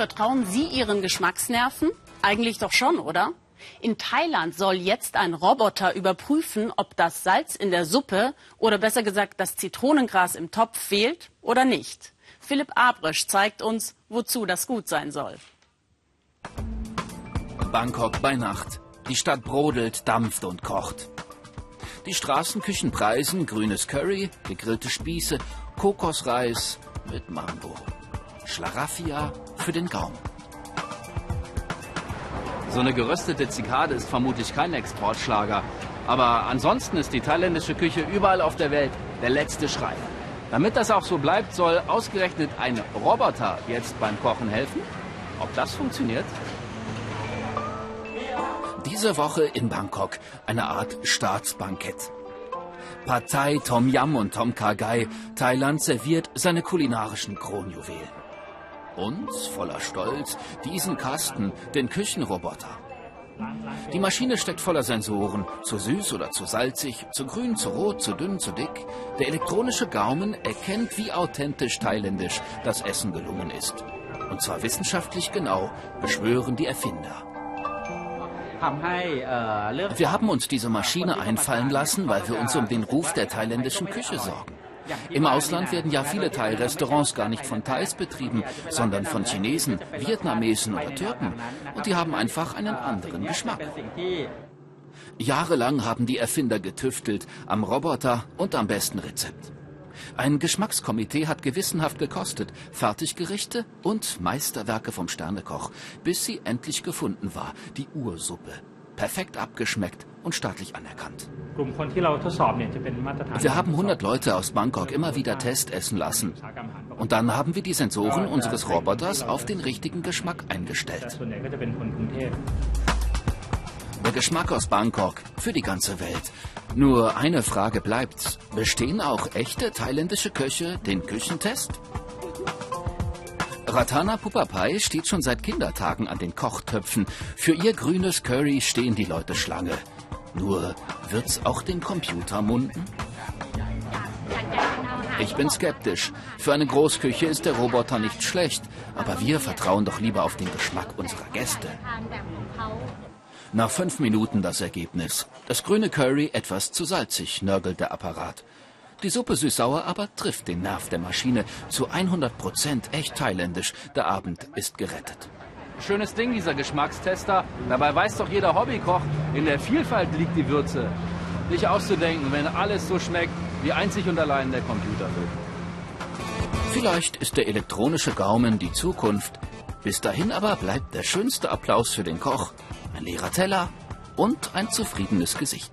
Vertrauen Sie Ihren Geschmacksnerven? Eigentlich doch schon, oder? In Thailand soll jetzt ein Roboter überprüfen, ob das Salz in der Suppe oder besser gesagt das Zitronengras im Topf fehlt oder nicht. Philipp Abrisch zeigt uns, wozu das gut sein soll. Bangkok bei Nacht. Die Stadt brodelt, dampft und kocht. Die Straßenküchen preisen grünes Curry, gegrillte Spieße, Kokosreis mit Mango. Schlaraffia für den Gaumen. So eine geröstete Zikade ist vermutlich kein Exportschlager. Aber ansonsten ist die thailändische Küche überall auf der Welt der letzte Schrei. Damit das auch so bleibt, soll ausgerechnet ein Roboter jetzt beim Kochen helfen? Ob das funktioniert? Diese Woche in Bangkok eine Art Staatsbankett. Pad Thai, Tom Yam und Tom Kha Gai, Thailand serviert seine kulinarischen Kronjuwelen. Und, voller Stolz, diesen Kasten, den Küchenroboter. Die Maschine steckt voller Sensoren, zu süß oder zu salzig, zu grün, zu rot, zu dünn, zu dick. Der elektronische Gaumen erkennt, wie authentisch thailändisch das Essen gelungen ist. Und zwar wissenschaftlich genau, beschwören die Erfinder. Wir haben uns diese Maschine einfallen lassen, weil wir uns um den Ruf der thailändischen Küche sorgen. Im Ausland werden ja viele Thai-Restaurants gar nicht von Thais betrieben, sondern von Chinesen, Vietnamesen oder Türken. Und die haben einfach einen anderen Geschmack. Jahrelang haben die Erfinder getüftelt am Roboter und am besten Rezept. Ein Geschmackskomitee hat gewissenhaft gekostet, Fertiggerichte und Meisterwerke vom Sternekoch, bis sie endlich gefunden war, die Ursuppe. Perfekt abgeschmeckt und staatlich anerkannt. Wir haben 100 Leute aus Bangkok immer wieder Testessen lassen. Und dann haben wir die Sensoren unseres Roboters auf den richtigen Geschmack eingestellt. Der Geschmack aus Bangkok für die ganze Welt. Nur eine Frage bleibt. Bestehen auch echte thailändische Köche den Küchentest? Ratana Pupapai steht schon seit Kindertagen an den Kochtöpfen. Für ihr grünes Curry stehen die Leute Schlange. Nur wird's auch den Computer munden? Ich bin skeptisch. Für eine Großküche ist der Roboter nicht schlecht, aber wir vertrauen doch lieber auf den Geschmack unserer Gäste. Nach fünf Minuten das Ergebnis. Das grüne Curry etwas zu salzig, nörgelt der Apparat. Die Suppe süß-sauer aber trifft den Nerv der Maschine. Zu 100 Prozent echt thailändisch. Der Abend ist gerettet. Schönes Ding, dieser Geschmackstester. Dabei weiß doch jeder Hobbykoch, in der Vielfalt liegt die Würze. Nicht auszudenken, wenn alles so schmeckt, wie einzig und allein der Computer will. Vielleicht ist der elektronische Gaumen die Zukunft. Bis dahin aber bleibt der schönste Applaus für den Koch, ein leerer Teller und ein zufriedenes Gesicht.